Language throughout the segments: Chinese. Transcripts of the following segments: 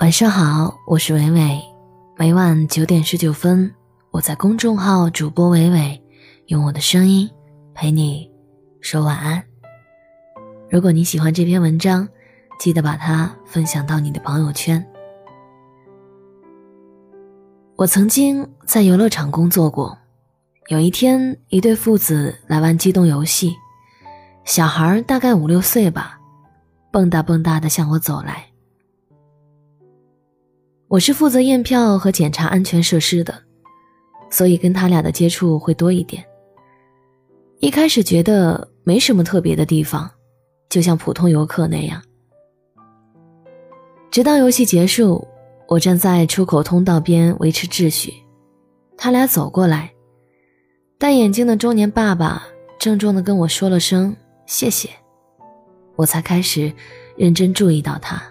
晚上好，我是伟伟。每晚九点十九分，我在公众号主播伟伟，用我的声音陪你说晚安。如果你喜欢这篇文章，记得把它分享到你的朋友圈。我曾经在游乐场工作过，有一天，一对父子来玩机动游戏，小孩大概五六岁吧，蹦跶蹦跶的向我走来。我是负责验票和检查安全设施的，所以跟他俩的接触会多一点。一开始觉得没什么特别的地方，就像普通游客那样。直到游戏结束，我站在出口通道边维持秩序，他俩走过来，戴眼镜的中年爸爸郑重地跟我说了声谢谢，我才开始认真注意到他。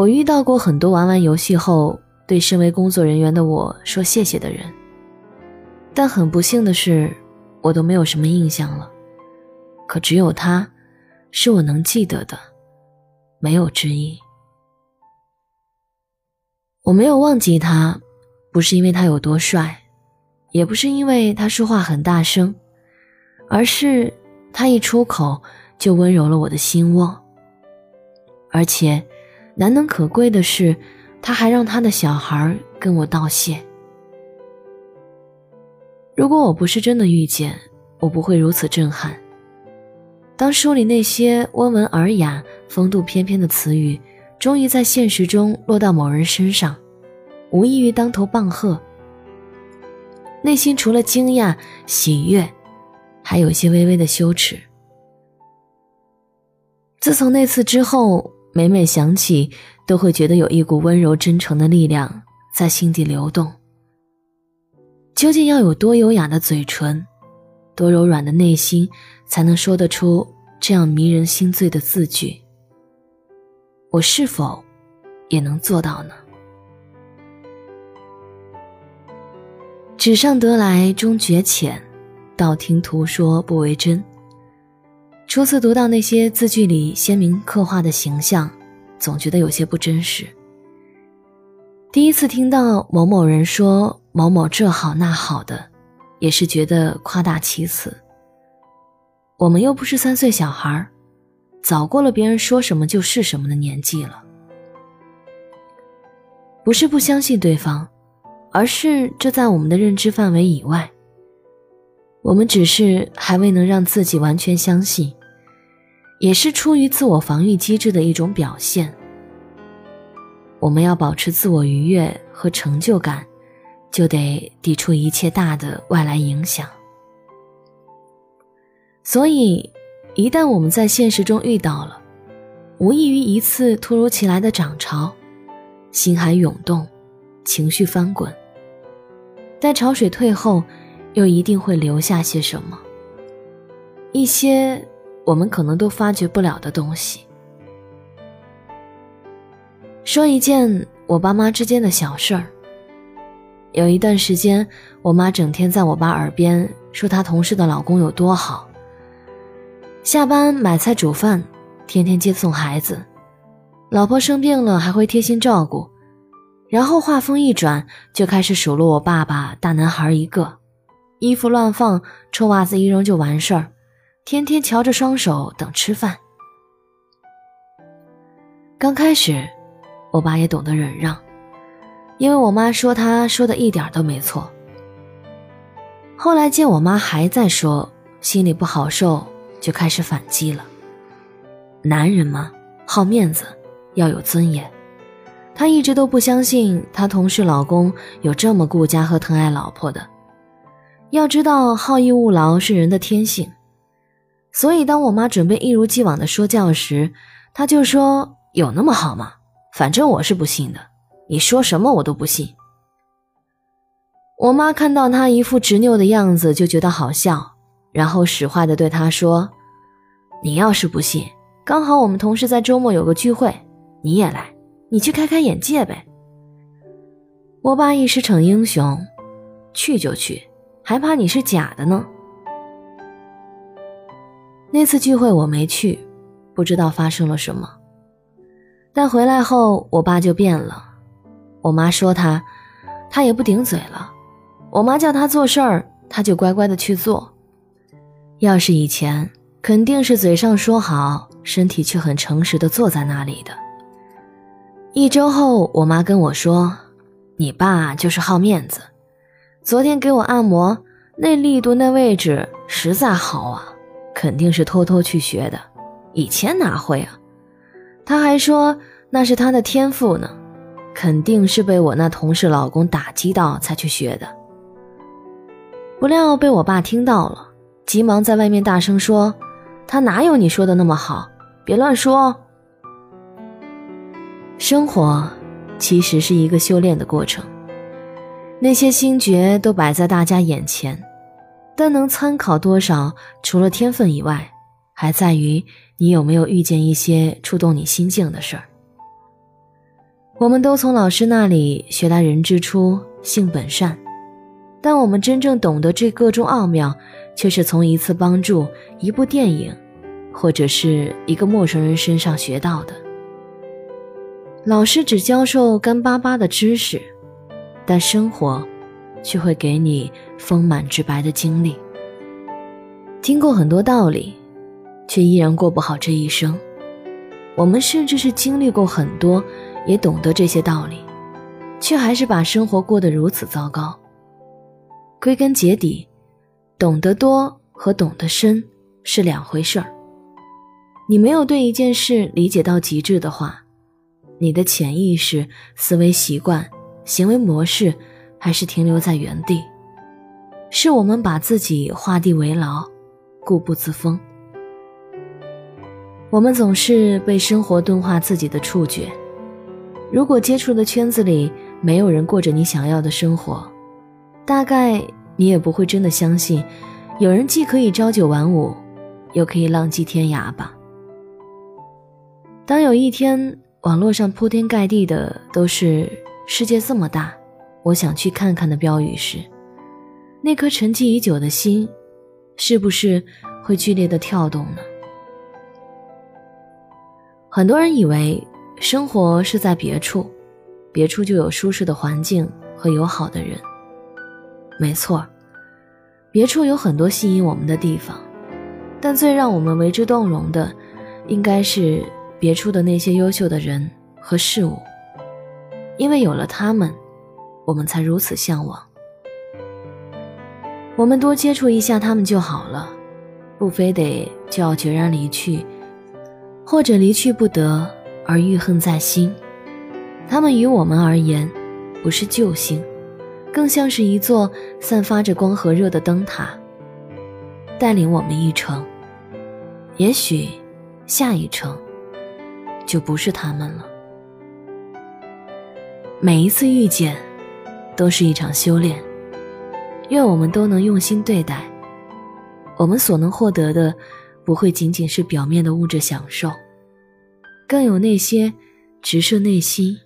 我遇到过很多玩完游戏后对身为工作人员的我说谢谢的人，但很不幸的是，我都没有什么印象了。可只有他，是我能记得的，没有之一。我没有忘记他，不是因为他有多帅，也不是因为他说话很大声，而是他一出口就温柔了我的心窝，而且。难能可贵的是，他还让他的小孩跟我道谢。如果我不是真的遇见，我不会如此震撼。当书里那些温文尔雅、风度翩翩的词语，终于在现实中落到某人身上，无异于当头棒喝。内心除了惊讶、喜悦，还有些微微的羞耻。自从那次之后。每每想起，都会觉得有一股温柔真诚的力量在心底流动。究竟要有多优雅的嘴唇，多柔软的内心，才能说得出这样迷人心醉的字句？我是否也能做到呢？纸上得来终觉浅，道听途说不为真。初次读到那些字句里鲜明刻画的形象，总觉得有些不真实。第一次听到某某人说某某这好那好的，也是觉得夸大其词。我们又不是三岁小孩早过了别人说什么就是什么的年纪了。不是不相信对方，而是这在我们的认知范围以外。我们只是还未能让自己完全相信。也是出于自我防御机制的一种表现。我们要保持自我愉悦和成就感，就得抵触一切大的外来影响。所以，一旦我们在现实中遇到了，无异于一次突如其来的涨潮，心海涌动，情绪翻滚。待潮水退后，又一定会留下些什么？一些。我们可能都发觉不了的东西。说一件我爸妈之间的小事儿。有一段时间，我妈整天在我爸耳边说她同事的老公有多好，下班买菜煮饭，天天接送孩子，老婆生病了还会贴心照顾，然后话锋一转，就开始数落我爸爸大男孩一个，衣服乱放，臭袜子一扔就完事儿。天天瞧着双手等吃饭。刚开始，我爸也懂得忍让，因为我妈说他说的一点都没错。后来见我妈还在说，心里不好受，就开始反击了。男人嘛，好面子，要有尊严。他一直都不相信他同事老公有这么顾家和疼爱老婆的。要知道，好逸恶劳是人的天性。所以，当我妈准备一如既往的说教时，他就说：“有那么好吗？反正我是不信的。你说什么我都不信。”我妈看到他一副执拗的样子，就觉得好笑，然后使坏的对他说：“你要是不信，刚好我们同事在周末有个聚会，你也来，你去开开眼界呗。”我爸一时逞英雄，去就去，还怕你是假的呢。那次聚会我没去，不知道发生了什么。但回来后，我爸就变了。我妈说他，他也不顶嘴了。我妈叫他做事儿，他就乖乖的去做。要是以前，肯定是嘴上说好，身体却很诚实的坐在那里的。一周后，我妈跟我说：“你爸就是好面子，昨天给我按摩，那力度那位置实在好啊，肯定是偷偷去学的，以前哪会啊？”他还说那是他的天赋呢，肯定是被我那同事老公打击到才去学的。不料被我爸听到了，急忙在外面大声说：“他哪有你说的那么好？别乱说。”生活其实是一个修炼的过程，那些心诀都摆在大家眼前，但能参考多少，除了天分以外，还在于你有没有遇见一些触动你心境的事儿。我们都从老师那里学来“人之初，性本善”，但我们真正懂得这个中奥妙，却是从一次帮助、一部电影，或者是一个陌生人身上学到的。老师只教授干巴巴的知识，但生活却会给你丰满直白的经历。听过很多道理，却依然过不好这一生。我们甚至是经历过很多，也懂得这些道理，却还是把生活过得如此糟糕。归根结底，懂得多和懂得深是两回事儿。你没有对一件事理解到极致的话，你的潜意识、思维习惯、行为模式，还是停留在原地？是我们把自己画地为牢，固步自封。我们总是被生活钝化自己的触觉。如果接触的圈子里没有人过着你想要的生活，大概你也不会真的相信，有人既可以朝九晚五，又可以浪迹天涯吧。当有一天，网络上铺天盖地的都是“世界这么大，我想去看看”的标语时，那颗沉寂已久的心，是不是会剧烈的跳动呢？很多人以为生活是在别处，别处就有舒适的环境和友好的人。没错，别处有很多吸引我们的地方，但最让我们为之动容的，应该是。别处的那些优秀的人和事物，因为有了他们，我们才如此向往。我们多接触一下他们就好了，不非得就要决然离去，或者离去不得而郁恨在心。他们于我们而言，不是救星，更像是一座散发着光和热的灯塔，带领我们一程。也许，下一程。就不是他们了。每一次遇见，都是一场修炼。愿我们都能用心对待，我们所能获得的，不会仅仅是表面的物质享受，更有那些直射内心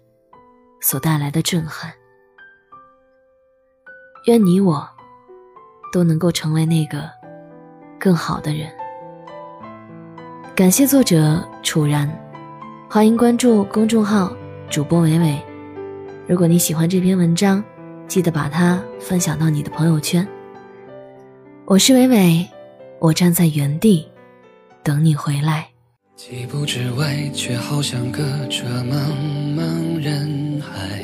所带来的震撼。愿你我都能够成为那个更好的人。感谢作者楚然。欢迎关注公众号主播伟伟。如果你喜欢这篇文章，记得把它分享到你的朋友圈。我是伟伟，我站在原地等你回来。几步之外，却好像隔着茫茫人海，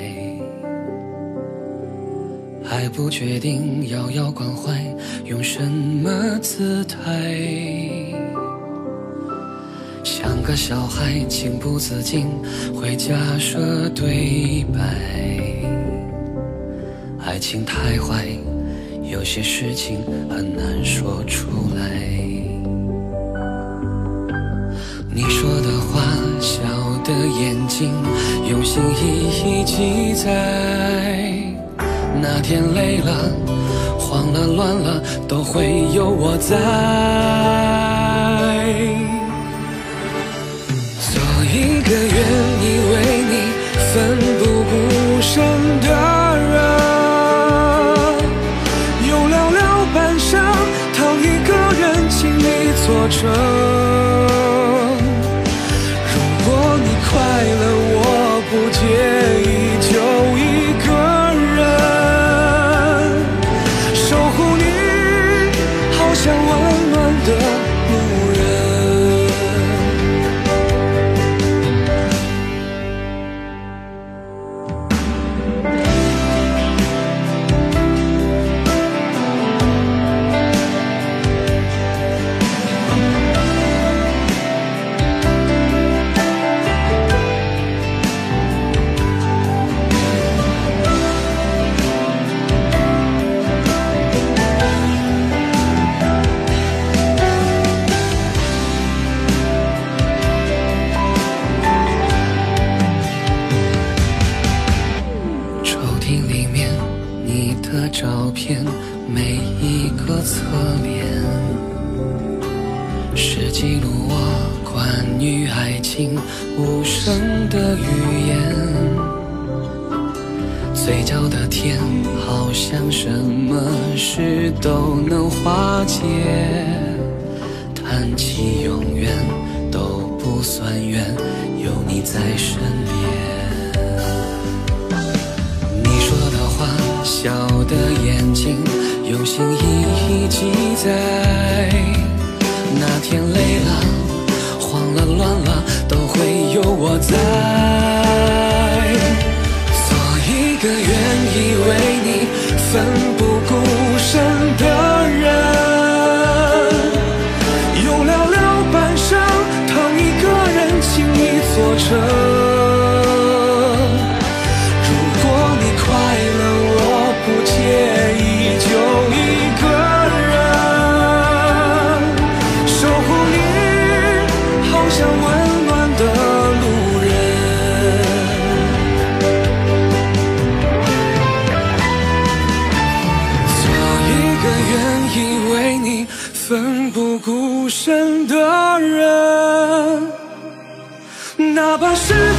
还不确定遥遥关怀用什么姿态。像个小孩，情不自禁会假设对白。爱情太坏，有些事情很难说出来。你说的话，笑的眼睛，用心一一记载。那天累了，慌了，乱了，都会有我在。做一个愿意为你奋不顾身的这的照片每一个侧脸。是记录我关于爱情无声的语言。嘴角的甜好像什么事都能化解叹气永远都不算远有你在身心一一记载。那天累了。慌了乱了，都会有我在。做一个愿意为你奋不顾身的人，用寥寥半生疼一个人，轻易做成。的人，哪怕是。